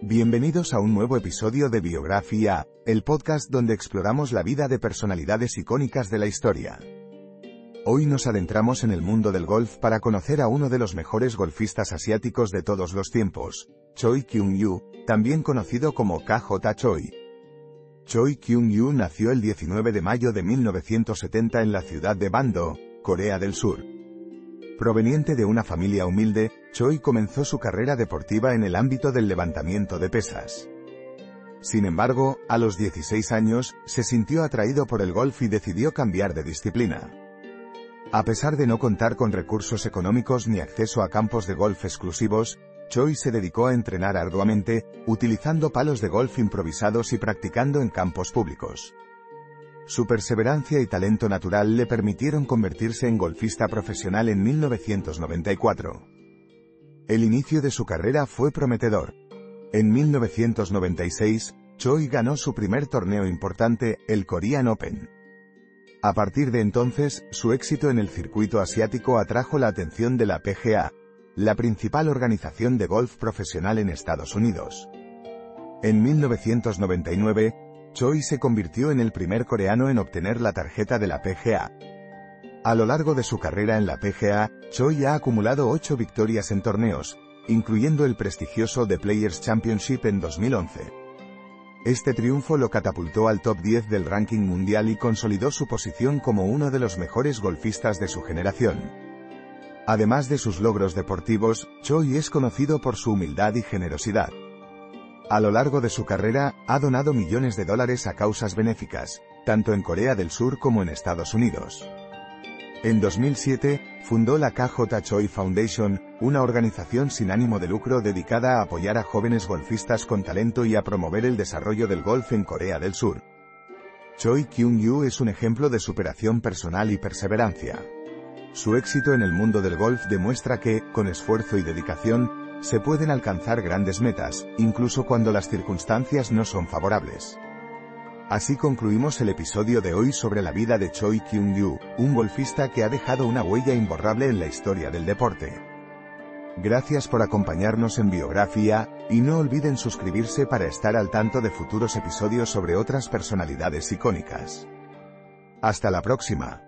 Bienvenidos a un nuevo episodio de Biografía, el podcast donde exploramos la vida de personalidades icónicas de la historia. Hoy nos adentramos en el mundo del golf para conocer a uno de los mejores golfistas asiáticos de todos los tiempos, Choi Kyung-yu, también conocido como KJ Choi. Choi Kyung-yu nació el 19 de mayo de 1970 en la ciudad de Bando, Corea del Sur. Proveniente de una familia humilde, Choi comenzó su carrera deportiva en el ámbito del levantamiento de pesas. Sin embargo, a los 16 años, se sintió atraído por el golf y decidió cambiar de disciplina. A pesar de no contar con recursos económicos ni acceso a campos de golf exclusivos, Choi se dedicó a entrenar arduamente, utilizando palos de golf improvisados y practicando en campos públicos. Su perseverancia y talento natural le permitieron convertirse en golfista profesional en 1994. El inicio de su carrera fue prometedor. En 1996, Choi ganó su primer torneo importante, el Korean Open. A partir de entonces, su éxito en el circuito asiático atrajo la atención de la PGA, la principal organización de golf profesional en Estados Unidos. En 1999, Choi se convirtió en el primer coreano en obtener la tarjeta de la PGA. A lo largo de su carrera en la PGA, Choi ha acumulado ocho victorias en torneos, incluyendo el prestigioso The Players Championship en 2011. Este triunfo lo catapultó al top 10 del ranking mundial y consolidó su posición como uno de los mejores golfistas de su generación. Además de sus logros deportivos, Choi es conocido por su humildad y generosidad. A lo largo de su carrera, ha donado millones de dólares a causas benéficas, tanto en Corea del Sur como en Estados Unidos. En 2007, fundó la KJ Choi Foundation, una organización sin ánimo de lucro dedicada a apoyar a jóvenes golfistas con talento y a promover el desarrollo del golf en Corea del Sur. Choi Kyung-yu es un ejemplo de superación personal y perseverancia. Su éxito en el mundo del golf demuestra que, con esfuerzo y dedicación, se pueden alcanzar grandes metas, incluso cuando las circunstancias no son favorables. Así concluimos el episodio de hoy sobre la vida de Choi Kyung-yu, un golfista que ha dejado una huella imborrable en la historia del deporte. Gracias por acompañarnos en Biografía, y no olviden suscribirse para estar al tanto de futuros episodios sobre otras personalidades icónicas. Hasta la próxima.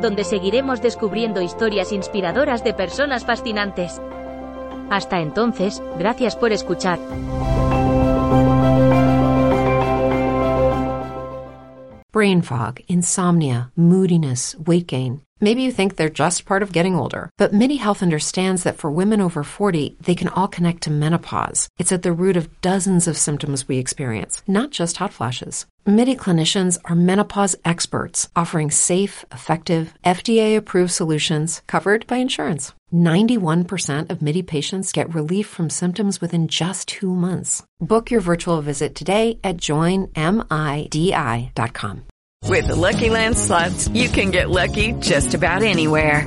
donde seguiremos descubriendo historias inspiradoras de personas fascinantes. Hasta entonces, gracias por escuchar. Brain fog, insomnia, moodiness, weight gain. Maybe you think they're just part of getting older, but MIDI Health understands that for women over 40, they can all connect to menopause. It's at the root of dozens of symptoms we experience, not just hot flashes. MIDI clinicians are menopause experts offering safe, effective, FDA approved solutions covered by insurance. 91% of MIDI patients get relief from symptoms within just two months. Book your virtual visit today at joinmidi.com. With the Lucky Land slots, you can get lucky just about anywhere.